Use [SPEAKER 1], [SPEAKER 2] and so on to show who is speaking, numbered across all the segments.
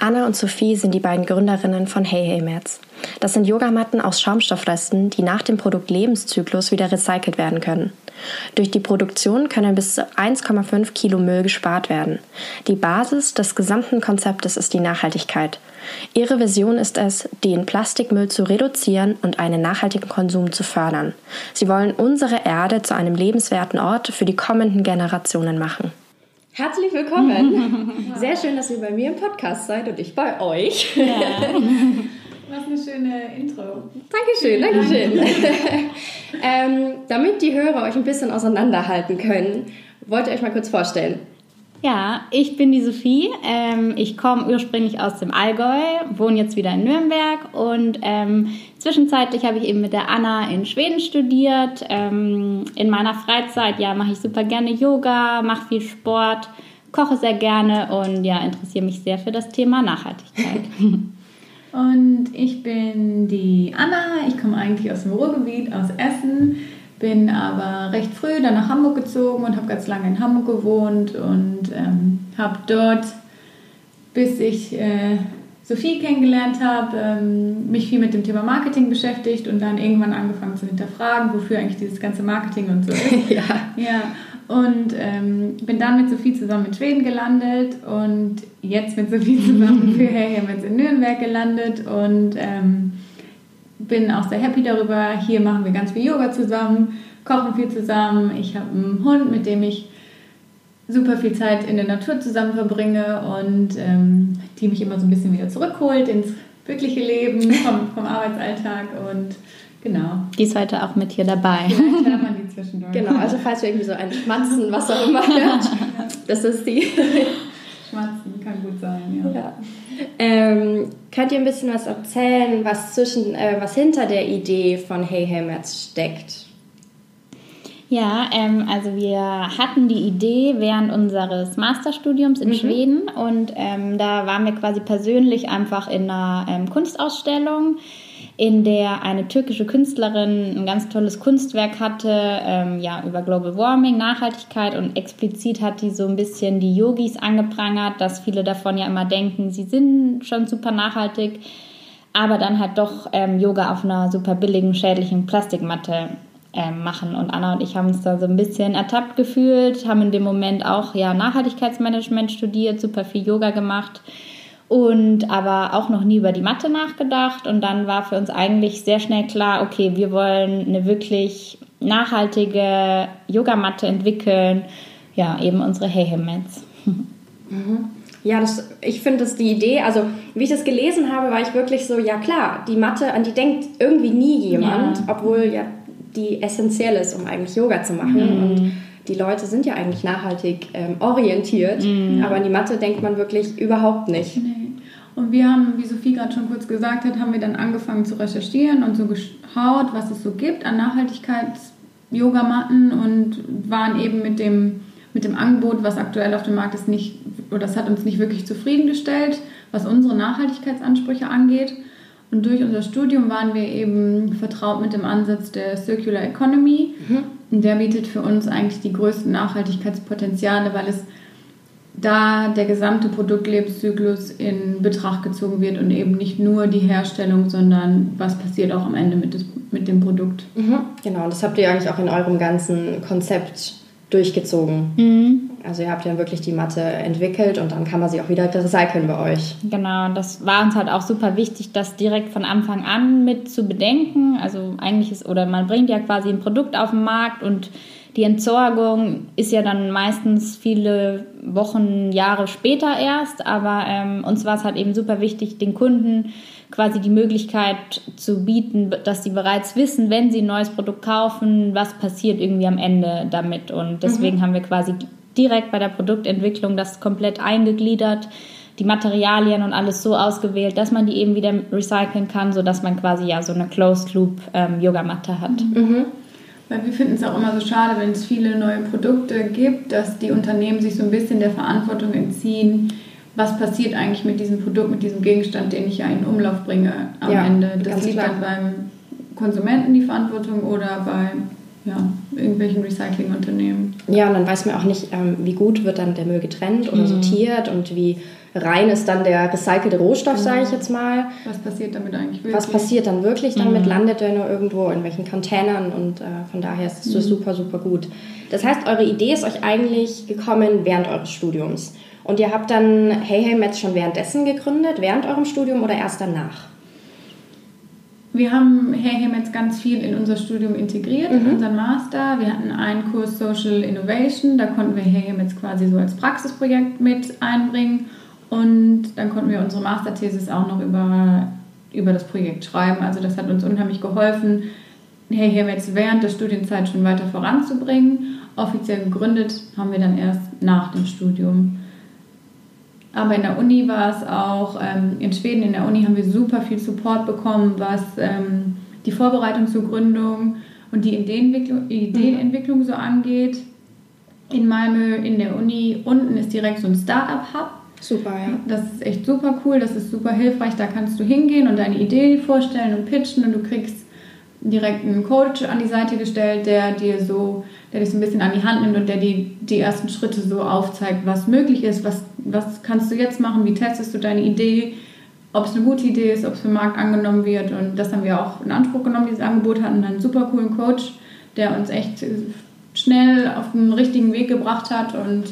[SPEAKER 1] Anna und Sophie sind die beiden Gründerinnen von Hey Hey Mats. Das sind Yogamatten aus Schaumstoffresten, die nach dem Produktlebenszyklus wieder recycelt werden können. Durch die Produktion können bis zu 1,5 Kilo Müll gespart werden. Die Basis des gesamten Konzeptes ist die Nachhaltigkeit. Ihre Vision ist es, den Plastikmüll zu reduzieren und einen nachhaltigen Konsum zu fördern. Sie wollen unsere Erde zu einem lebenswerten Ort für die kommenden Generationen machen. Herzlich willkommen. Sehr schön, dass ihr bei mir im Podcast seid und ich bei euch. Ja.
[SPEAKER 2] Was eine schöne Intro.
[SPEAKER 1] Dankeschön, Dankeschön. ähm, damit die Hörer euch ein bisschen auseinanderhalten können, wollt ihr euch mal kurz vorstellen.
[SPEAKER 3] Ja, ich bin die Sophie. Ähm, ich komme ursprünglich aus dem Allgäu, wohne jetzt wieder in Nürnberg und ähm, zwischenzeitlich habe ich eben mit der Anna in Schweden studiert. Ähm, in meiner Freizeit ja, mache ich super gerne Yoga, mache viel Sport, koche sehr gerne und ja, interessiere mich sehr für das Thema Nachhaltigkeit.
[SPEAKER 2] und ich bin die Anna. Ich komme eigentlich aus dem Ruhrgebiet, aus Essen bin aber recht früh dann nach Hamburg gezogen und habe ganz lange in Hamburg gewohnt und ähm, habe dort, bis ich äh, Sophie kennengelernt habe, ähm, mich viel mit dem Thema Marketing beschäftigt und dann irgendwann angefangen zu hinterfragen, wofür eigentlich dieses ganze Marketing und so ist. ja. ja. Und ähm, bin dann mit Sophie zusammen in Schweden gelandet und jetzt mit Sophie zusammen für Hey Hermans in Nürnberg gelandet und ähm, bin auch sehr happy darüber. Hier machen wir ganz viel Yoga zusammen, kochen viel zusammen. Ich habe einen Hund, mit dem ich super viel Zeit in der Natur zusammen verbringe und ähm, die mich immer so ein bisschen wieder zurückholt ins wirkliche Leben vom, vom Arbeitsalltag und genau.
[SPEAKER 3] Die ist heute auch mit hier dabei.
[SPEAKER 1] Hört man die zwischendurch. Genau, also falls wir irgendwie so ein Schmatzen, was auch immer hört, das ist die.
[SPEAKER 2] Schmatzen kann gut sein, ja. ja.
[SPEAKER 1] Ähm, könnt ihr ein bisschen was erzählen, was, zwischen, äh, was hinter der Idee von Hey Mats steckt?
[SPEAKER 3] Ja, ähm, also wir hatten die Idee während unseres Masterstudiums in mhm. Schweden und ähm, da waren wir quasi persönlich einfach in einer ähm, Kunstausstellung in der eine türkische Künstlerin ein ganz tolles Kunstwerk hatte, ähm, ja, über Global Warming, Nachhaltigkeit und explizit hat die so ein bisschen die Yogis angeprangert, dass viele davon ja immer denken, sie sind schon super nachhaltig, aber dann halt doch ähm, Yoga auf einer super billigen, schädlichen Plastikmatte ähm, machen. Und Anna und ich haben uns da so ein bisschen ertappt gefühlt, haben in dem Moment auch ja Nachhaltigkeitsmanagement studiert, super viel Yoga gemacht und aber auch noch nie über die Mathe nachgedacht. Und dann war für uns eigentlich sehr schnell klar, okay, wir wollen eine wirklich nachhaltige Yogamatte entwickeln. Ja, eben unsere Hey Mats.
[SPEAKER 1] Mhm. Ja, das, ich finde das die Idee, also wie ich das gelesen habe, war ich wirklich so, ja klar, die Matte, an die denkt irgendwie nie jemand, ja. obwohl ja die essentiell ist, um eigentlich Yoga zu machen. Mhm. Und die Leute sind ja eigentlich nachhaltig ähm, orientiert, mhm. aber an die Mathe denkt man wirklich überhaupt nicht. Nee.
[SPEAKER 2] Und wir haben, wie Sophie gerade schon kurz gesagt hat, haben wir dann angefangen zu recherchieren und so geschaut, was es so gibt an Nachhaltigkeits-Yogamatten und waren eben mit dem, mit dem Angebot, was aktuell auf dem Markt ist, nicht, oder das hat uns nicht wirklich zufriedengestellt, was unsere Nachhaltigkeitsansprüche angeht. Und durch unser Studium waren wir eben vertraut mit dem Ansatz der Circular Economy. Mhm. Und der bietet für uns eigentlich die größten Nachhaltigkeitspotenziale, weil es da der gesamte Produktlebenszyklus in Betracht gezogen wird und eben nicht nur die Herstellung, sondern was passiert auch am Ende mit, des, mit dem Produkt.
[SPEAKER 1] Mhm. Genau, das habt ihr eigentlich auch in eurem ganzen Konzept durchgezogen. Mhm. Also ihr habt ja wirklich die Matte entwickelt und dann kann man sie auch wieder recyceln bei euch.
[SPEAKER 3] Genau, das war uns halt auch super wichtig, das direkt von Anfang an mit zu bedenken. Also eigentlich ist, oder man bringt ja quasi ein Produkt auf den Markt und die Entsorgung ist ja dann meistens viele Wochen, Jahre später erst, aber ähm, uns war es halt eben super wichtig, den Kunden quasi die Möglichkeit zu bieten, dass sie bereits wissen, wenn sie ein neues Produkt kaufen, was passiert irgendwie am Ende damit. Und deswegen mhm. haben wir quasi direkt bei der Produktentwicklung das komplett eingegliedert die Materialien und alles so ausgewählt, dass man die eben wieder recyceln kann, sodass man quasi ja so eine Closed Loop ähm, Yogamatte hat.
[SPEAKER 2] Mhm. Weil wir finden es auch immer so schade, wenn es viele neue Produkte gibt, dass die Unternehmen sich so ein bisschen der Verantwortung entziehen, was passiert eigentlich mit diesem Produkt, mit diesem Gegenstand, den ich ja in Umlauf bringe am ja, Ende. Das liegt dann beim Konsumenten die Verantwortung oder bei ja, irgendwelchen Recyclingunternehmen.
[SPEAKER 1] Ja, und dann weiß man auch nicht, ähm, wie gut wird dann der Müll getrennt oder mhm. sortiert und wie rein ist dann der recycelte Rohstoff, genau. sage ich jetzt mal.
[SPEAKER 2] Was passiert damit eigentlich wirklich?
[SPEAKER 1] Was passiert dann wirklich damit? Mhm. Landet der nur irgendwo in welchen Containern? Und äh, von daher ist es mhm. super, super gut. Das heißt, eure Idee ist euch eigentlich gekommen während eures Studiums. Und ihr habt dann Hey Hey Metz schon währenddessen gegründet, während eurem Studium oder erst danach?
[SPEAKER 2] Wir haben Hey Metz ganz viel in unser Studium integriert, mhm. in unseren Master. Wir hatten einen Kurs Social Innovation, da konnten wir Hey Metz quasi so als Praxisprojekt mit einbringen. Und dann konnten wir unsere Masterthesis auch noch über, über das Projekt schreiben. Also das hat uns unheimlich geholfen, Hey Metz während der Studienzeit schon weiter voranzubringen. Offiziell gegründet haben wir dann erst nach dem Studium. Aber in der Uni war es auch, ähm, in Schweden in der Uni haben wir super viel Support bekommen, was ähm, die Vorbereitung zur Gründung und die Ideenentwicklung, Ideenentwicklung so angeht. In Malmö in der Uni unten ist direkt so ein Startup-Hub.
[SPEAKER 1] Super, ja.
[SPEAKER 2] Das ist echt super cool, das ist super hilfreich. Da kannst du hingehen und deine Idee vorstellen und pitchen und du kriegst direkt einen Coach an die Seite gestellt, der dir so, der dich so ein bisschen an die Hand nimmt und der die, die ersten Schritte so aufzeigt, was möglich ist, was, was kannst du jetzt machen, wie testest du deine Idee, ob es eine gute Idee ist, ob es für den Markt angenommen wird. Und das haben wir auch in Anspruch genommen, dieses Angebot, hatten dann einen super coolen Coach, der uns echt schnell auf den richtigen Weg gebracht hat und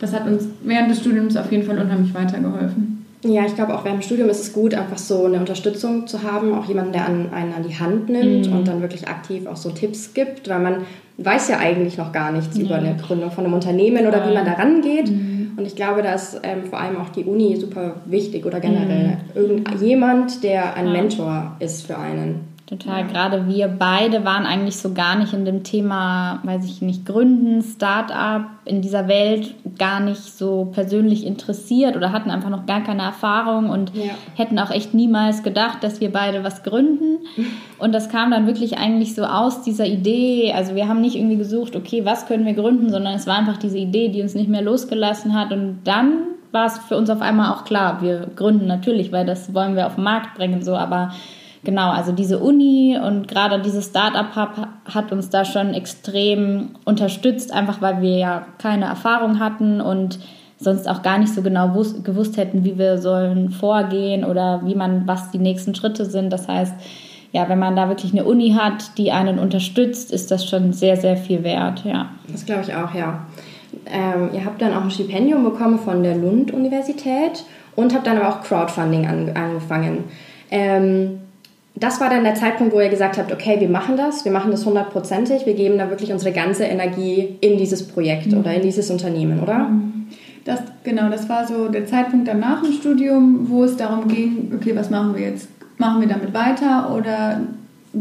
[SPEAKER 2] das hat uns während des Studiums auf jeden Fall unheimlich weitergeholfen.
[SPEAKER 1] Ja, ich glaube auch während dem Studium ist es gut, einfach so eine Unterstützung zu haben, auch jemanden, der einen an die Hand nimmt mhm. und dann wirklich aktiv auch so Tipps gibt, weil man weiß ja eigentlich noch gar nichts ja. über eine Gründung von einem Unternehmen oder wie man da rangeht. Mhm. Und ich glaube, da ist ähm, vor allem auch die Uni super wichtig oder generell mhm. irgendjemand, der ein Mentor ist für einen.
[SPEAKER 3] Total. Ja. Gerade wir beide waren eigentlich so gar nicht in dem Thema, weiß ich nicht, Gründen, Start-up in dieser Welt gar nicht so persönlich interessiert oder hatten einfach noch gar keine Erfahrung und ja. hätten auch echt niemals gedacht, dass wir beide was gründen. Und das kam dann wirklich eigentlich so aus dieser Idee. Also wir haben nicht irgendwie gesucht, okay, was können wir gründen, sondern es war einfach diese Idee, die uns nicht mehr losgelassen hat. Und dann war es für uns auf einmal auch klar, wir gründen natürlich, weil das wollen wir auf den Markt bringen, so, aber genau, also diese Uni und gerade dieses Startup-Hub hat uns da schon extrem unterstützt, einfach weil wir ja keine Erfahrung hatten und sonst auch gar nicht so genau gewusst hätten, wie wir sollen vorgehen oder wie man, was die nächsten Schritte sind. Das heißt, ja, wenn man da wirklich eine Uni hat, die einen unterstützt, ist das schon sehr, sehr viel wert, ja.
[SPEAKER 1] Das glaube ich auch, ja. Ähm, ihr habt dann auch ein Stipendium bekommen von der Lund-Universität und habt dann aber auch Crowdfunding an, angefangen. Ähm, das war dann der Zeitpunkt, wo ihr gesagt habt, okay, wir machen das, wir machen das hundertprozentig, wir geben da wirklich unsere ganze Energie in dieses Projekt mhm. oder in dieses Unternehmen, oder?
[SPEAKER 2] Das, genau, das war so der Zeitpunkt danach im Studium, wo es darum ging, okay, was machen wir jetzt? Machen wir damit weiter oder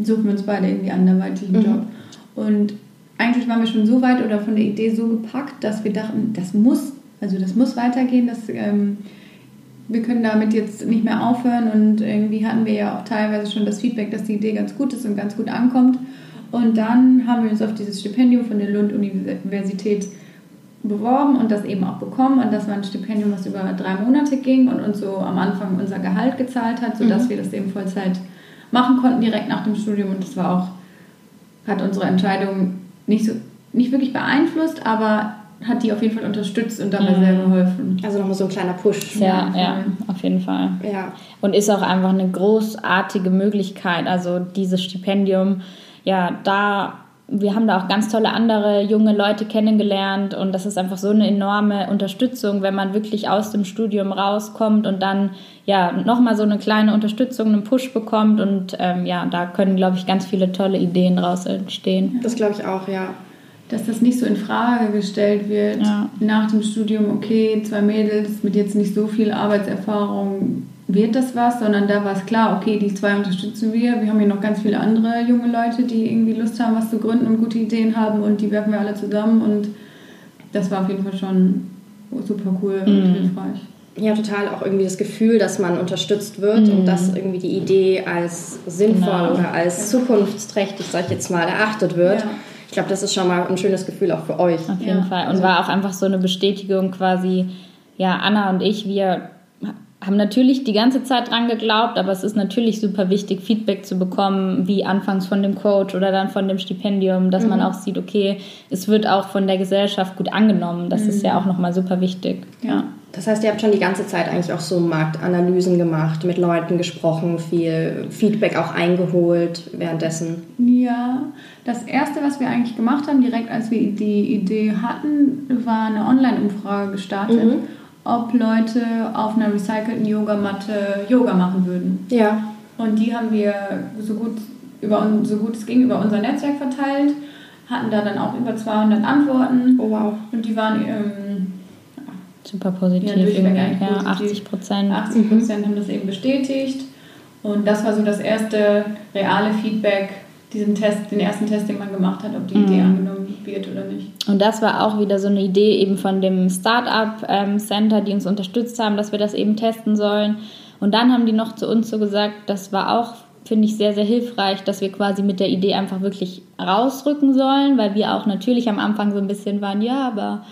[SPEAKER 2] suchen wir uns beide irgendwie anderweitigen mhm. Job? Und eigentlich waren wir schon so weit oder von der Idee so gepackt, dass wir dachten, das muss, also das muss weitergehen, das... Ähm, wir können damit jetzt nicht mehr aufhören und irgendwie hatten wir ja auch teilweise schon das Feedback, dass die Idee ganz gut ist und ganz gut ankommt. Und dann haben wir uns auf dieses Stipendium von der Lund-Universität beworben und das eben auch bekommen. Und das war ein Stipendium, was über drei Monate ging und uns so am Anfang unser Gehalt gezahlt hat, sodass mhm. wir das eben Vollzeit machen konnten direkt nach dem Studium. Und das war auch, hat unsere Entscheidung nicht, so, nicht wirklich beeinflusst, aber hat die auf jeden Fall unterstützt und dabei mhm. sehr geholfen.
[SPEAKER 1] Also nochmal so ein kleiner Push.
[SPEAKER 3] Ja, ja, auf jeden Fall.
[SPEAKER 1] Ja.
[SPEAKER 3] Und ist auch einfach eine großartige Möglichkeit. Also dieses Stipendium, ja, da wir haben da auch ganz tolle andere junge Leute kennengelernt und das ist einfach so eine enorme Unterstützung, wenn man wirklich aus dem Studium rauskommt und dann ja nochmal so eine kleine Unterstützung, einen Push bekommt und ähm, ja, da können, glaube ich, ganz viele tolle Ideen raus entstehen.
[SPEAKER 1] Das glaube ich auch, ja
[SPEAKER 2] dass das nicht so in Frage gestellt wird ja. nach dem Studium, okay, zwei Mädels mit jetzt nicht so viel Arbeitserfahrung, wird das was, sondern da war es klar, okay, die zwei unterstützen wir. Wir haben hier noch ganz viele andere junge Leute, die irgendwie Lust haben, was zu gründen und gute Ideen haben und die werfen wir alle zusammen und das war auf jeden Fall schon super cool und mhm. hilfreich.
[SPEAKER 1] ja total auch irgendwie das Gefühl, dass man unterstützt wird mhm. und dass irgendwie die Idee als sinnvoll genau. oder als zukunftsträchtig, sag ich jetzt mal, erachtet wird. Ja. Ich glaube, das ist schon mal ein schönes Gefühl auch für euch.
[SPEAKER 3] Auf jeden ja. Fall. Und also, war auch einfach so eine Bestätigung quasi, ja, Anna und ich, wir haben natürlich die ganze Zeit dran geglaubt, aber es ist natürlich super wichtig, Feedback zu bekommen, wie anfangs von dem Coach oder dann von dem Stipendium, dass mhm. man auch sieht, okay, es wird auch von der Gesellschaft gut angenommen. Das mhm. ist ja mhm. auch nochmal super wichtig. Ja.
[SPEAKER 1] Das heißt, ihr habt schon die ganze Zeit eigentlich auch so Marktanalysen gemacht, mit Leuten gesprochen, viel Feedback auch eingeholt währenddessen.
[SPEAKER 2] Ja, das erste, was wir eigentlich gemacht haben, direkt als wir die Idee hatten, war eine Online-Umfrage gestartet. Mhm ob Leute auf einer recycelten Yogamatte Yoga machen würden. Ja. Und die haben wir so gut, über, so gut es ging über unser Netzwerk verteilt, hatten da dann auch über 200 Antworten. Oh wow. Und die waren ähm,
[SPEAKER 3] super positiv. Ja, ja 80 Prozent.
[SPEAKER 2] 80 Prozent mhm. haben das eben bestätigt. Und das war so das erste reale Feedback, diesen Test, den ersten Test, den man gemacht hat, ob die mhm. Idee angenommen wird oder nicht.
[SPEAKER 3] Und das war auch wieder so eine Idee eben von dem Startup ähm, Center, die uns unterstützt haben, dass wir das eben testen sollen. Und dann haben die noch zu uns so gesagt, das war auch, finde ich, sehr, sehr hilfreich, dass wir quasi mit der Idee einfach wirklich rausrücken sollen, weil wir auch natürlich am Anfang so ein bisschen waren, ja, aber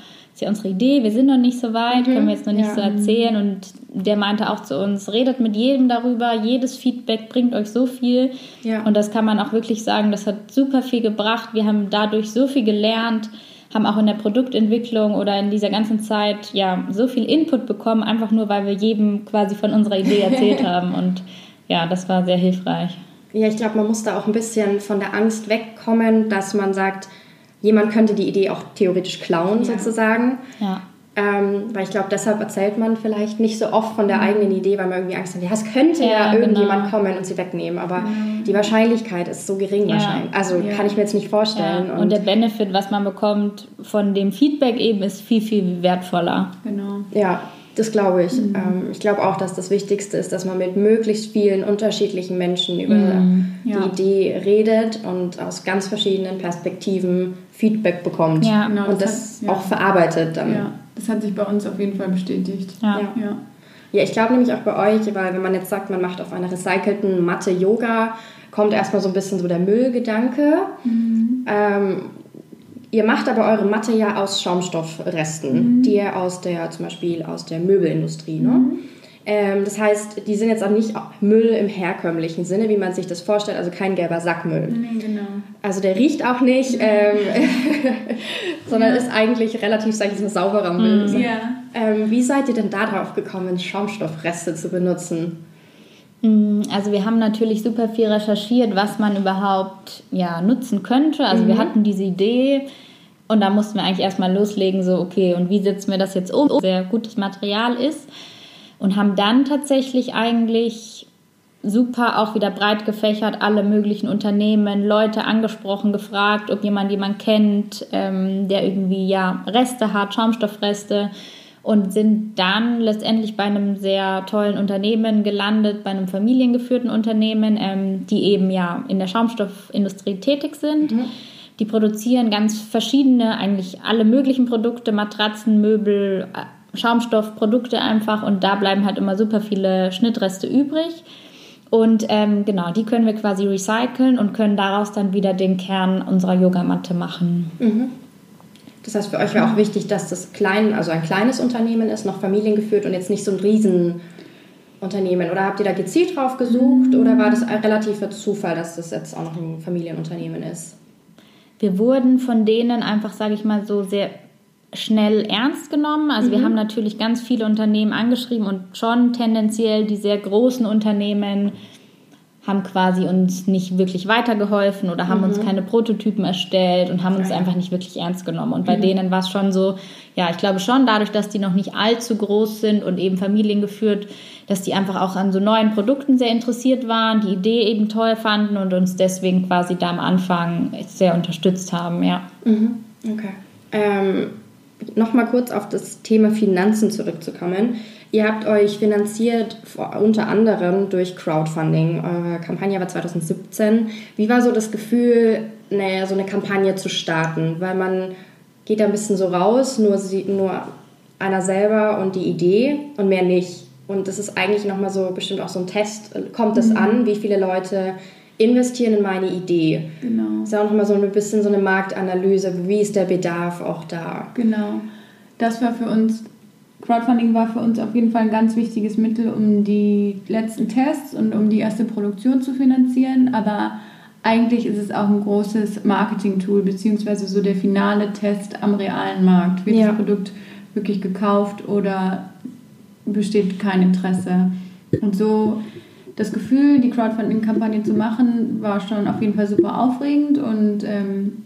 [SPEAKER 3] ist ja unsere Idee, wir sind noch nicht so weit, mhm. können wir jetzt noch nicht ja. so erzählen. Und der meinte auch zu uns, redet mit jedem darüber, jedes Feedback bringt euch so viel. Ja. Und das kann man auch wirklich sagen, das hat super viel gebracht. Wir haben dadurch so viel gelernt, haben auch in der Produktentwicklung oder in dieser ganzen Zeit ja so viel Input bekommen, einfach nur, weil wir jedem quasi von unserer Idee erzählt haben. Und ja, das war sehr hilfreich.
[SPEAKER 1] Ja, ich glaube, man muss da auch ein bisschen von der Angst wegkommen, dass man sagt, jemand könnte die Idee auch theoretisch klauen, ja. sozusagen. Ja. Ähm, weil ich glaube, deshalb erzählt man vielleicht nicht so oft von der mhm. eigenen Idee, weil man irgendwie Angst hat, ja, es könnte ja, ja irgendjemand genau. kommen und sie wegnehmen, aber mhm. die Wahrscheinlichkeit ist so gering ja. wahrscheinlich. Also ja. kann ich mir jetzt nicht vorstellen.
[SPEAKER 3] Und, und, der Benefit, was man bekommt von dem Feedback eben, ist viel, viel wertvoller.
[SPEAKER 1] Genau. Ja, das glaube ich. Mhm. Ähm, ich glaube auch, dass das Wichtigste ist, dass man mit möglichst vielen unterschiedlichen Menschen über mhm. die Idee redet und aus ganz verschiedenen Perspektiven Feedback bekommt ja, genau, und das, das hat, auch verarbeitet. Dann. Ja
[SPEAKER 2] das hat sich bei uns auf jeden Fall bestätigt. Ja.
[SPEAKER 1] ja. ja ich glaube nämlich auch bei euch, weil wenn man jetzt sagt, man macht auf einer recycelten Matte Yoga, kommt erstmal so ein bisschen so der Müllgedanke. Mhm. Ähm, ihr macht aber eure Matte ja aus Schaumstoffresten, mhm. die ihr aus der, zum Beispiel aus der Möbelindustrie, ne? Mhm. Ähm, das heißt, die sind jetzt auch nicht Müll im herkömmlichen Sinne, wie man sich das vorstellt, also kein gelber Sackmüll. Nee, genau. Also der riecht auch nicht, ähm, sondern ja. ist eigentlich relativ, sag ich mal, sauberer Müll. Mhm. Ja. Ähm, wie seid ihr denn darauf gekommen, Schaumstoffreste zu benutzen?
[SPEAKER 3] Mm, also wir haben natürlich super viel recherchiert, was man überhaupt ja, nutzen könnte. Also mhm. wir hatten diese Idee und da mussten wir eigentlich erstmal loslegen, so okay, und wie setzen wir das jetzt um? Sehr gutes Material ist und haben dann tatsächlich eigentlich super auch wieder breit gefächert, alle möglichen Unternehmen, Leute angesprochen, gefragt, ob jemand jemand kennt, ähm, der irgendwie ja Reste hat, Schaumstoffreste und sind dann letztendlich bei einem sehr tollen Unternehmen gelandet, bei einem familiengeführten Unternehmen, ähm, die eben ja in der Schaumstoffindustrie tätig sind. Mhm. Die produzieren ganz verschiedene, eigentlich alle möglichen Produkte, Matratzen, Möbel, Schaumstoffprodukte einfach und da bleiben halt immer super viele Schnittreste übrig. Und ähm, genau, die können wir quasi recyceln und können daraus dann wieder den Kern unserer Yogamatte machen. Mhm.
[SPEAKER 1] Das heißt, für euch wäre auch wichtig, dass das klein, also ein kleines Unternehmen ist, noch familiengeführt und jetzt nicht so ein Riesenunternehmen. Oder habt ihr da gezielt drauf gesucht oder war das ein relativer Zufall, dass das jetzt auch noch ein Familienunternehmen ist?
[SPEAKER 3] Wir wurden von denen einfach, sage ich mal, so sehr schnell ernst genommen. Also mhm. wir haben natürlich ganz viele Unternehmen angeschrieben und schon tendenziell die sehr großen Unternehmen haben quasi uns nicht wirklich weitergeholfen oder haben mhm. uns keine Prototypen erstellt und haben uns okay. einfach nicht wirklich ernst genommen. Und bei mhm. denen war es schon so, ja, ich glaube schon dadurch, dass die noch nicht allzu groß sind und eben familiengeführt, dass die einfach auch an so neuen Produkten sehr interessiert waren, die Idee eben toll fanden und uns deswegen quasi da am Anfang sehr unterstützt haben, ja.
[SPEAKER 1] Mhm. Okay. Ähm, nochmal kurz auf das Thema Finanzen zurückzukommen. Ihr habt euch finanziert unter anderem durch Crowdfunding. Eure Kampagne war 2017. Wie war so das Gefühl, naja, so eine Kampagne zu starten? Weil man geht da ein bisschen so raus, nur, nur einer selber und die Idee und mehr nicht. Und das ist eigentlich nochmal so bestimmt auch so ein Test. Kommt es mhm. an, wie viele Leute investieren in meine Idee? Genau. Das ist auch nochmal so ein bisschen so eine Marktanalyse. Wie ist der Bedarf auch da?
[SPEAKER 2] Genau. Das war für uns, Crowdfunding war für uns auf jeden Fall ein ganz wichtiges Mittel, um die letzten Tests und um die erste Produktion zu finanzieren. Aber eigentlich ist es auch ein großes Marketing-Tool, beziehungsweise so der finale Test am realen Markt. Wird ja. das Produkt wirklich gekauft oder besteht kein Interesse? Und so das Gefühl, die Crowdfunding-Kampagne zu machen, war schon auf jeden Fall super aufregend und ähm,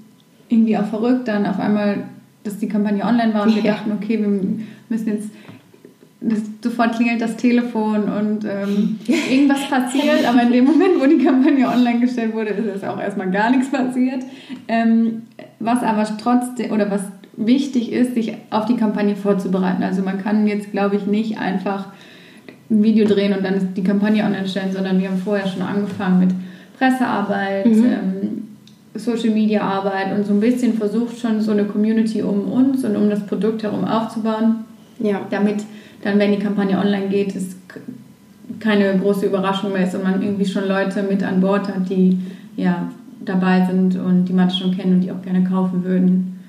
[SPEAKER 2] irgendwie auch verrückt. Dann auf einmal, dass die Kampagne online war und wir dachten, okay, wir müssen jetzt das, sofort klingelt das Telefon und ähm, irgendwas passiert, aber in dem Moment, wo die Kampagne online gestellt wurde, ist es auch erstmal gar nichts passiert. Ähm, was aber trotzdem, oder was wichtig ist, sich auf die Kampagne vorzubereiten. Also man kann jetzt, glaube ich, nicht einfach ein Video drehen und dann die Kampagne online stellen, sondern wir haben vorher schon angefangen mit Pressearbeit, mhm. ähm, Social Media Arbeit und so ein bisschen versucht schon so eine Community um uns und um das Produkt herum aufzubauen. Ja. Damit dann, wenn die Kampagne online geht, es keine große Überraschung mehr ist und man irgendwie schon Leute mit an Bord hat, die ja dabei sind und die man schon kennen und die auch gerne kaufen würden.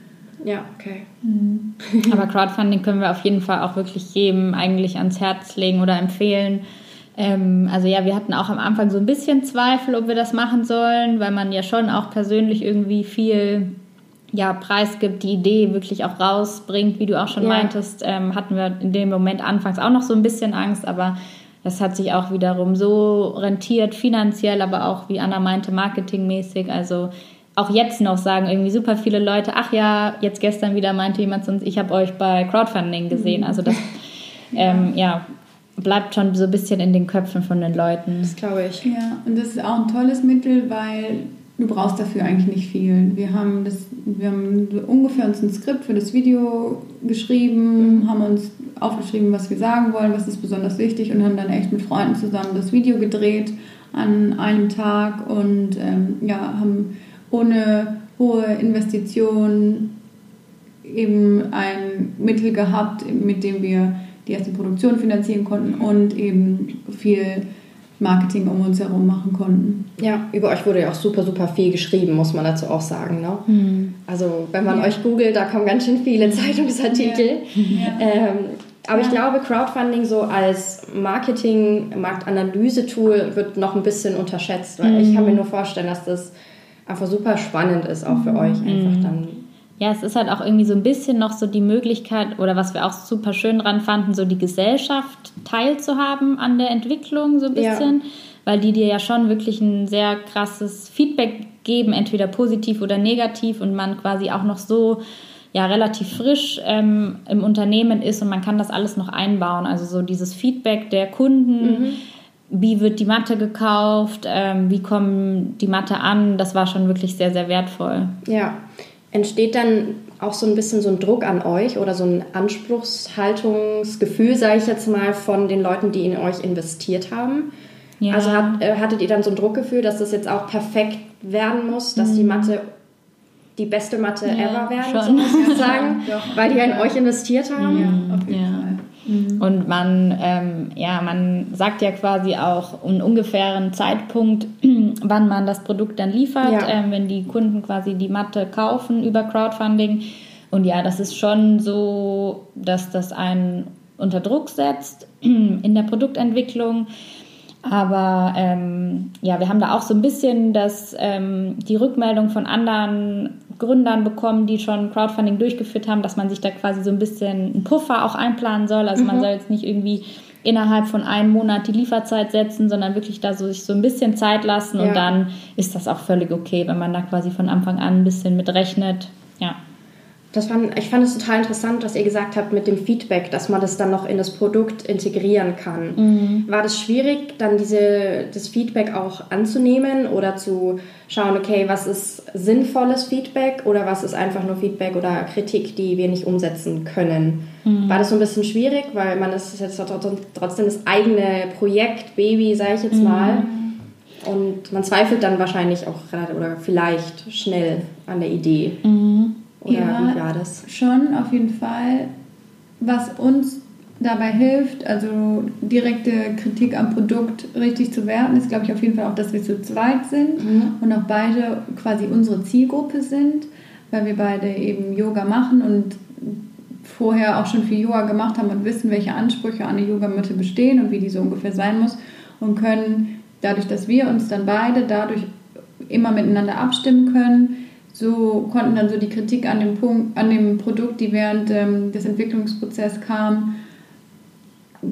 [SPEAKER 1] Ja, okay.
[SPEAKER 3] Mhm. Aber Crowdfunding können wir auf jeden Fall auch wirklich jedem eigentlich ans Herz legen oder empfehlen. Ähm, also ja, wir hatten auch am Anfang so ein bisschen Zweifel, ob wir das machen sollen, weil man ja schon auch persönlich irgendwie viel ja, preisgibt, die Idee wirklich auch rausbringt, wie du auch schon ja. meintest, ähm, hatten wir in dem Moment anfangs auch noch so ein bisschen Angst, aber das hat sich auch wiederum so rentiert, finanziell, aber auch, wie Anna meinte, marketingmäßig. Also auch jetzt noch sagen irgendwie super viele Leute, ach ja, jetzt gestern wieder meinte jemand uns, ich habe euch bei Crowdfunding gesehen. Mhm. Also das ähm, ja, bleibt schon so ein bisschen in den Köpfen von den Leuten.
[SPEAKER 1] Das glaube ich.
[SPEAKER 2] Ja, und das ist auch ein tolles Mittel, weil du brauchst dafür eigentlich nicht viel. Wir haben, das, wir haben ungefähr uns ein Skript für das Video geschrieben, mhm. haben uns aufgeschrieben, was wir sagen wollen, was ist besonders wichtig und haben dann echt mit Freunden zusammen das Video gedreht an einem Tag und ähm, ja, haben ohne hohe Investitionen eben ein Mittel gehabt, mit dem wir die erste Produktion finanzieren konnten und eben viel Marketing um uns herum machen konnten.
[SPEAKER 1] Ja, über euch wurde ja auch super, super viel geschrieben, muss man dazu auch sagen. Ne? Mhm. Also wenn man ja. euch googelt, da kommen ganz schön viele Zeitungsartikel. Ja. Ähm, aber ja. ich glaube, Crowdfunding so als Marketing, Marktanalyse-Tool wird noch ein bisschen unterschätzt, weil mhm. ich kann mir nur vorstellen, dass das einfach super spannend ist, auch für mhm. euch einfach dann
[SPEAKER 3] ja, es ist halt auch irgendwie so ein bisschen noch so die Möglichkeit, oder was wir auch super schön dran fanden, so die Gesellschaft teilzuhaben an der Entwicklung so ein bisschen, ja. weil die dir ja schon wirklich ein sehr krasses Feedback geben, entweder positiv oder negativ und man quasi auch noch so ja relativ frisch ähm, im Unternehmen ist und man kann das alles noch einbauen. Also so dieses Feedback der Kunden. Mhm. Wie wird die Matte gekauft? Ähm, wie kommen die Matte an? Das war schon wirklich sehr, sehr wertvoll.
[SPEAKER 1] Ja, entsteht dann auch so ein bisschen so ein Druck an euch oder so ein Anspruchshaltungsgefühl, sage ich jetzt mal, von den Leuten, die in euch investiert haben? Ja. Also hat, äh, hattet ihr dann so ein Druckgefühl, dass das jetzt auch perfekt werden muss, dass mhm. die Mathe die beste Mathe ja, ever werden, schon. so muss ich sagen, weil die ja in euch investiert haben?
[SPEAKER 3] Ja, auf jeden Fall. Mhm. Und man, ähm, ja, man sagt ja quasi auch einen ungefähren Zeitpunkt, wann man das Produkt dann liefert, ja. ähm, wenn die Kunden quasi die Matte kaufen über Crowdfunding. Und ja, das ist schon so, dass das einen unter Druck setzt in der Produktentwicklung. Aber ähm, ja, wir haben da auch so ein bisschen das, ähm, die Rückmeldung von anderen Gründern bekommen, die schon Crowdfunding durchgeführt haben, dass man sich da quasi so ein bisschen einen Puffer auch einplanen soll. Also mhm. man soll jetzt nicht irgendwie innerhalb von einem Monat die Lieferzeit setzen, sondern wirklich da so sich so ein bisschen Zeit lassen ja. und dann ist das auch völlig okay, wenn man da quasi von Anfang an ein bisschen mit rechnet. Ja
[SPEAKER 1] das fand, ich fand es total interessant, was ihr gesagt habt mit dem Feedback, dass man das dann noch in das Produkt integrieren kann. Mhm. War das schwierig, dann diese, das Feedback auch anzunehmen oder zu schauen, okay, was ist sinnvolles Feedback oder was ist einfach nur Feedback oder Kritik, die wir nicht umsetzen können? Mhm. War das so ein bisschen schwierig, weil man ist jetzt trotzdem das eigene Projekt, Baby, sage ich jetzt mhm. mal. Und man zweifelt dann wahrscheinlich auch oder vielleicht schnell an der Idee.
[SPEAKER 2] Mhm. Oder ja, wie war das? Schon, auf jeden Fall. was uns dabei hilft, also direkte Kritik am Produkt richtig zu werten, ist, glaube ich, auf jeden Fall auch, dass wir zu zweit sind mhm. und auch beide quasi unsere Zielgruppe sind, weil wir beide eben Yoga machen und vorher auch schon viel Yoga gemacht haben und wissen, welche Ansprüche an eine Yogamatte bestehen und wie die so ungefähr sein muss und können dadurch, dass wir uns dann beide dadurch immer miteinander abstimmen können, so konnten dann so die Kritik an dem Punkt, an dem Produkt, die während ähm, des Entwicklungsprozesses kam,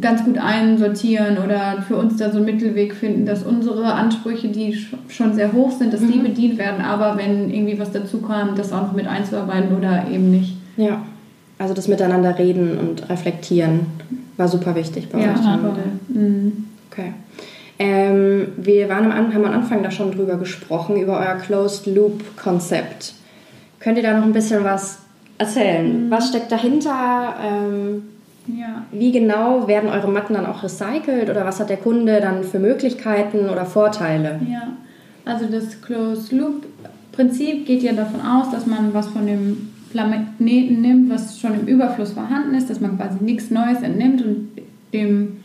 [SPEAKER 2] ganz gut einsortieren oder für uns da so einen Mittelweg finden, dass unsere Ansprüche, die schon sehr hoch sind, dass mhm. die bedient werden, aber wenn irgendwie was dazu kam, das auch noch mit einzuarbeiten oder eben nicht.
[SPEAKER 1] Ja, also das Miteinander reden und reflektieren war super wichtig bei ja, euch. Ja, mhm. Okay. Ähm, wir waren am, haben am Anfang da schon drüber gesprochen, über euer Closed-Loop-Konzept. Könnt ihr da noch ein bisschen was erzählen? Mhm. Was steckt dahinter? Ähm, ja. Wie genau werden eure Matten dann auch recycelt oder was hat der Kunde dann für Möglichkeiten oder Vorteile?
[SPEAKER 2] Ja, also das Closed-Loop-Prinzip geht ja davon aus, dass man was von dem Planeten nimmt, was schon im Überfluss vorhanden ist, dass man quasi nichts Neues entnimmt und dem,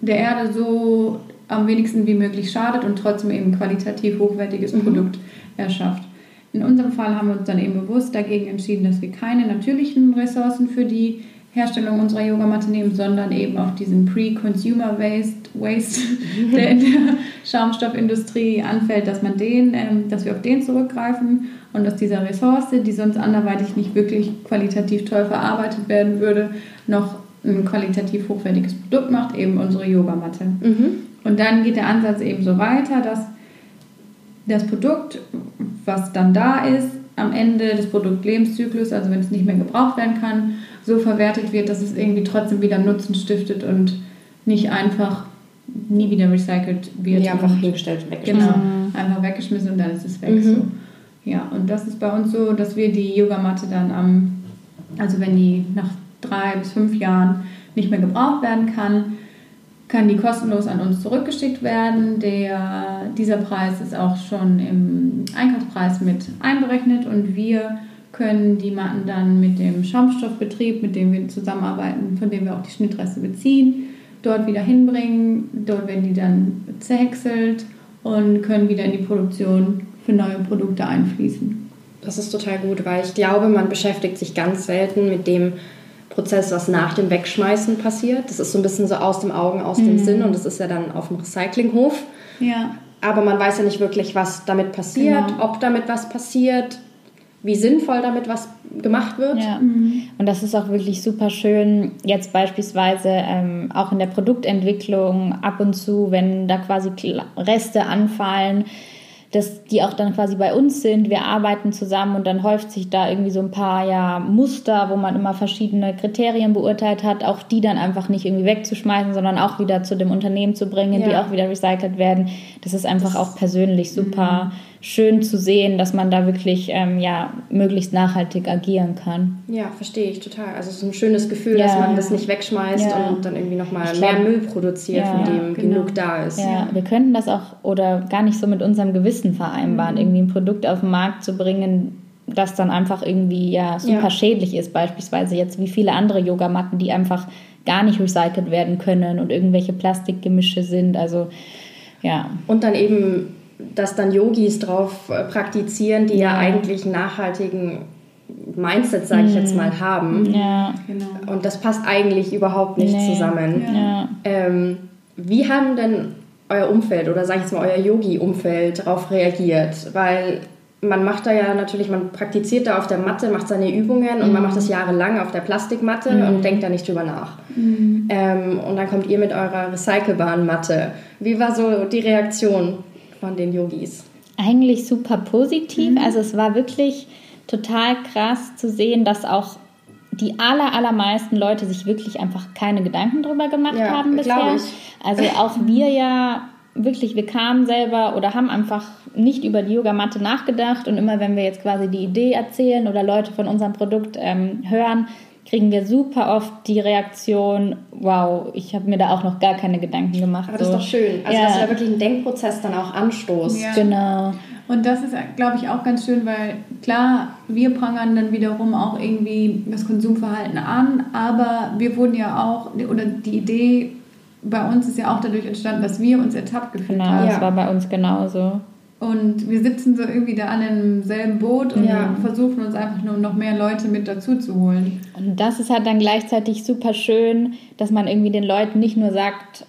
[SPEAKER 2] der Erde so am wenigsten wie möglich schadet und trotzdem eben qualitativ hochwertiges mhm. Produkt erschafft. In unserem Fall haben wir uns dann eben bewusst dagegen entschieden, dass wir keine natürlichen Ressourcen für die Herstellung unserer Yogamatte nehmen, sondern eben auch diesen Pre-Consumer Waste, Waste der in der Schaumstoffindustrie anfällt, dass man den, ähm, dass wir auf den zurückgreifen und dass dieser Ressource, die sonst anderweitig nicht wirklich qualitativ toll verarbeitet werden würde, noch ein qualitativ hochwertiges Produkt macht, eben unsere Yogamatte. Mhm. Und dann geht der Ansatz eben so weiter, dass das Produkt, was dann da ist, am Ende des Produktlebenszyklus, also wenn es nicht mehr gebraucht werden kann, so verwertet wird, dass es irgendwie trotzdem wieder Nutzen stiftet und nicht einfach nie wieder recycelt wird.
[SPEAKER 1] Ja, einfach hingestellt,
[SPEAKER 2] weggeschmissen. Genau, einfach weggeschmissen und dann ist es weg. Mhm. So. Ja, und das ist bei uns so, dass wir die Yogamatte dann am, also wenn die nach drei bis fünf Jahren nicht mehr gebraucht werden kann, kann die kostenlos an uns zurückgeschickt werden. Der, dieser Preis ist auch schon im Einkaufspreis mit einberechnet und wir können die Matten dann mit dem Schaumstoffbetrieb, mit dem wir zusammenarbeiten, von dem wir auch die Schnittreste beziehen, dort wieder hinbringen. Dort werden die dann zerhäckselt und können wieder in die Produktion für neue Produkte einfließen.
[SPEAKER 1] Das ist total gut, weil ich glaube, man beschäftigt sich ganz selten mit dem Prozess, was nach dem Wegschmeißen passiert. Das ist so ein bisschen so aus dem Augen, aus dem mhm. Sinn und das ist ja dann auf dem Recyclinghof. Ja. Aber man weiß ja nicht wirklich, was damit passiert, genau. ob damit was passiert, wie sinnvoll damit was gemacht wird.
[SPEAKER 3] Ja. Mhm. Und das ist auch wirklich super schön, jetzt beispielsweise ähm, auch in der Produktentwicklung ab und zu, wenn da quasi Reste anfallen, dass die auch dann quasi bei uns sind. Wir arbeiten zusammen und dann häuft sich da irgendwie so ein paar ja, Muster, wo man immer verschiedene Kriterien beurteilt hat, auch die dann einfach nicht irgendwie wegzuschmeißen, sondern auch wieder zu dem Unternehmen zu bringen, ja. die auch wieder recycelt werden. Das ist einfach das auch persönlich super. Mhm schön zu sehen, dass man da wirklich ähm, ja, möglichst nachhaltig agieren kann.
[SPEAKER 1] Ja, verstehe ich total. Also es ist ein schönes Gefühl, ja. dass man das nicht wegschmeißt ja. und dann irgendwie nochmal mehr Müll produziert, ja, von dem genau. genug da ist.
[SPEAKER 3] Ja, wir könnten das auch oder gar nicht so mit unserem Gewissen vereinbaren, mhm. irgendwie ein Produkt auf den Markt zu bringen, das dann einfach irgendwie ja super schädlich ist, beispielsweise jetzt wie viele andere Yogamatten, die einfach gar nicht recycelt werden können und irgendwelche Plastikgemische sind. Also ja.
[SPEAKER 1] Und dann eben dass dann Yogis drauf äh, praktizieren, die ja, ja eigentlich einen nachhaltigen Mindset, sage ich jetzt mhm. mal, haben. Ja, genau. Und das passt eigentlich überhaupt nicht nee. zusammen. Ja. Ähm, wie haben denn euer Umfeld oder sage ich jetzt mal euer Yogi-Umfeld darauf reagiert? Weil man macht da ja natürlich, man praktiziert da auf der Matte, macht seine Übungen und man mhm. macht das jahrelang auf der Plastikmatte mhm. und denkt da nicht drüber nach. Mhm. Ähm, und dann kommt ihr mit eurer recycelbaren Matte. Wie war so die Reaktion? Von den Yogis?
[SPEAKER 3] Eigentlich super positiv. Mhm. Also es war wirklich total krass zu sehen, dass auch die aller, allermeisten Leute sich wirklich einfach keine Gedanken drüber gemacht ja, haben bisher. Also auch wir ja wirklich, wir kamen selber oder haben einfach nicht über die Yogamatte nachgedacht und immer wenn wir jetzt quasi die Idee erzählen oder Leute von unserem Produkt ähm, hören, kriegen wir super oft die Reaktion, wow, ich habe mir da auch noch gar keine Gedanken gemacht.
[SPEAKER 1] Aber das so. ist doch schön. Also, ja. dass du da wirklich einen Denkprozess dann auch anstoßt.
[SPEAKER 3] Ja. Genau.
[SPEAKER 2] Und das ist, glaube ich, auch ganz schön, weil klar, wir prangern dann wiederum auch irgendwie das Konsumverhalten an, aber wir wurden ja auch, oder die Idee bei uns ist ja auch dadurch entstanden, dass wir uns ertappt gefühlt
[SPEAKER 3] genau,
[SPEAKER 2] haben.
[SPEAKER 3] Genau, das war bei uns genauso.
[SPEAKER 2] Und wir sitzen so irgendwie da alle im selben Boot und ja. versuchen uns einfach nur noch mehr Leute mit dazu zu holen.
[SPEAKER 3] Und das ist halt dann gleichzeitig super schön, dass man irgendwie den Leuten nicht nur sagt,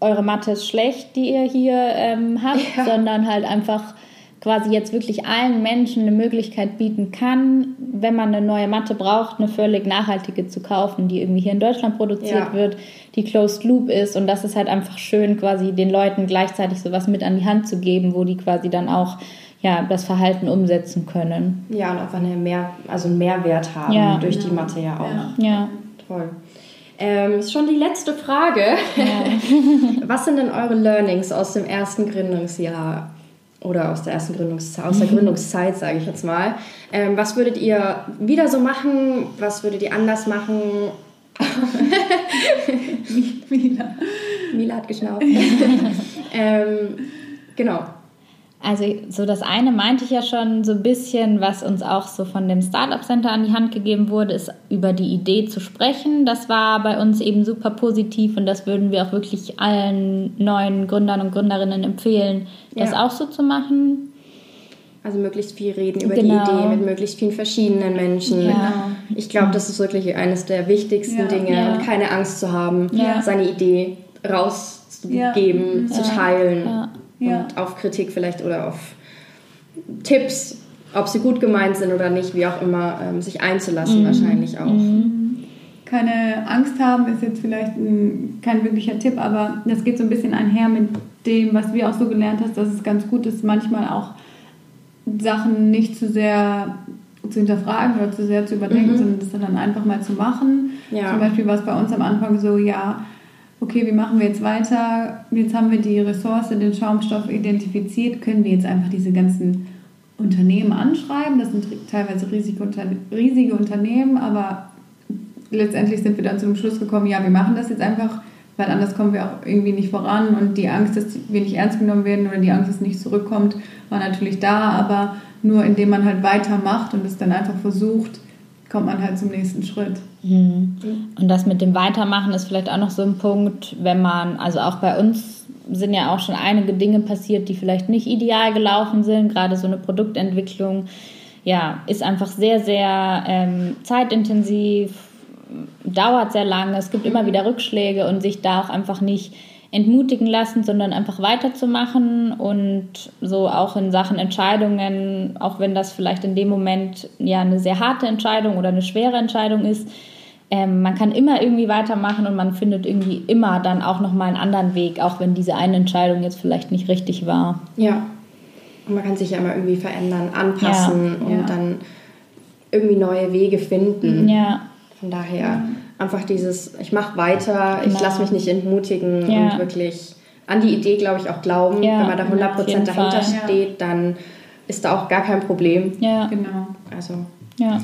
[SPEAKER 3] eure Mathe ist schlecht, die ihr hier ähm, habt, ja. sondern halt einfach quasi jetzt wirklich allen Menschen eine Möglichkeit bieten kann, wenn man eine neue Matte braucht, eine völlig nachhaltige zu kaufen, die irgendwie hier in Deutschland produziert ja. wird, die closed loop ist und das ist halt einfach schön, quasi den Leuten gleichzeitig sowas mit an die Hand zu geben, wo die quasi dann auch ja, das Verhalten umsetzen können.
[SPEAKER 1] Ja, und einfach eine mehr, also einen Mehrwert haben ja. durch die Matte ja auch.
[SPEAKER 3] Ja.
[SPEAKER 1] Toll. Ähm, ist schon die letzte Frage. Ja. Was sind denn eure Learnings aus dem ersten Gründungsjahr? Oder aus der ersten Gründungszeit, aus der Gründungszeit, sage ich jetzt mal. Ähm, was würdet ihr wieder so machen? Was würdet ihr anders machen?
[SPEAKER 2] Mila.
[SPEAKER 1] Mila hat geschnauft. ähm, genau.
[SPEAKER 3] Also so das eine meinte ich ja schon so ein bisschen, was uns auch so von dem Startup Center an die Hand gegeben wurde, ist über die Idee zu sprechen. Das war bei uns eben super positiv und das würden wir auch wirklich allen neuen Gründern und Gründerinnen empfehlen, das ja. auch so zu machen.
[SPEAKER 1] Also möglichst viel reden über genau. die Idee mit möglichst vielen verschiedenen Menschen. Ja. Ich glaube, das ist wirklich eines der wichtigsten ja. Dinge und keine Angst zu haben, seine Idee rauszugeben, zu teilen ja. und auf Kritik vielleicht oder auf Tipps, ob sie gut gemeint sind oder nicht, wie auch immer, ähm, sich einzulassen mhm. wahrscheinlich auch. Mhm.
[SPEAKER 2] Keine Angst haben ist jetzt vielleicht ein, kein wirklicher Tipp, aber das geht so ein bisschen einher mit dem, was wir auch so gelernt haben, dass es ganz gut ist, manchmal auch Sachen nicht zu sehr zu hinterfragen oder zu sehr zu überdenken, mhm. sondern das dann einfach mal zu machen. Ja. Zum Beispiel war es bei uns am Anfang so, ja, okay, wie machen wir jetzt weiter? Jetzt haben wir die Ressource, den Schaumstoff identifiziert, können wir jetzt einfach diese ganzen Unternehmen anschreiben? Das sind teilweise riesige Unternehmen, aber letztendlich sind wir dann zum Schluss gekommen, ja, wir machen das jetzt einfach, weil anders kommen wir auch irgendwie nicht voran und die Angst, dass wir nicht ernst genommen werden oder die Angst, dass nicht zurückkommt, war natürlich da, aber nur indem man halt weitermacht und es dann einfach versucht, kommt man halt zum nächsten Schritt.
[SPEAKER 3] Mhm. Und das mit dem Weitermachen ist vielleicht auch noch so ein Punkt, wenn man, also auch bei uns sind ja auch schon einige Dinge passiert, die vielleicht nicht ideal gelaufen sind. Gerade so eine Produktentwicklung, ja, ist einfach sehr, sehr ähm, zeitintensiv, dauert sehr lange. Es gibt immer wieder Rückschläge und sich da auch einfach nicht entmutigen lassen, sondern einfach weiterzumachen und so auch in Sachen Entscheidungen, auch wenn das vielleicht in dem Moment ja eine sehr harte Entscheidung oder eine schwere Entscheidung ist, ähm, man kann immer irgendwie weitermachen und man findet irgendwie immer dann auch nochmal einen anderen Weg, auch wenn diese eine Entscheidung jetzt vielleicht nicht richtig war.
[SPEAKER 1] Ja. Und man kann sich ja immer irgendwie verändern, anpassen ja. und ja. dann irgendwie neue Wege finden.
[SPEAKER 3] Ja.
[SPEAKER 1] Von daher einfach dieses, ich mache weiter, genau. ich lasse mich nicht entmutigen ja. und wirklich an die Idee, glaube ich, auch glauben. Ja, Wenn man da 100% dahinter Fall. steht, dann ist da auch gar kein Problem.
[SPEAKER 3] Ja,
[SPEAKER 2] genau.
[SPEAKER 1] Also,
[SPEAKER 3] ja.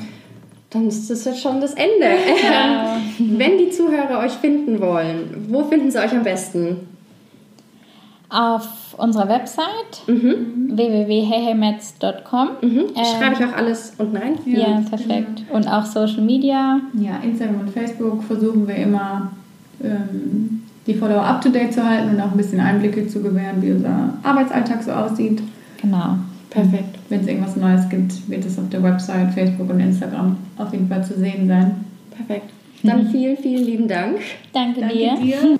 [SPEAKER 1] dann ist das jetzt schon das Ende. Ja. Wenn die Zuhörer euch finden wollen, wo finden sie euch am besten?
[SPEAKER 3] Auf unserer Website mhm. www.heyheymets.com.
[SPEAKER 1] Mhm. Ähm, Schreibe ich auch alles unten rein?
[SPEAKER 3] Ja, ja perfekt. Ja. Und auch Social Media.
[SPEAKER 2] Ja, Instagram und Facebook versuchen wir immer ähm, die Follower up to date zu halten und auch ein bisschen Einblicke zu gewähren, wie unser Arbeitsalltag so aussieht.
[SPEAKER 3] Genau.
[SPEAKER 1] Perfekt.
[SPEAKER 2] Wenn es irgendwas Neues gibt, wird es auf der Website, Facebook und Instagram auf jeden Fall zu sehen sein.
[SPEAKER 1] Perfekt. Dann vielen, vielen lieben Dank.
[SPEAKER 3] Danke, Danke dir. dir.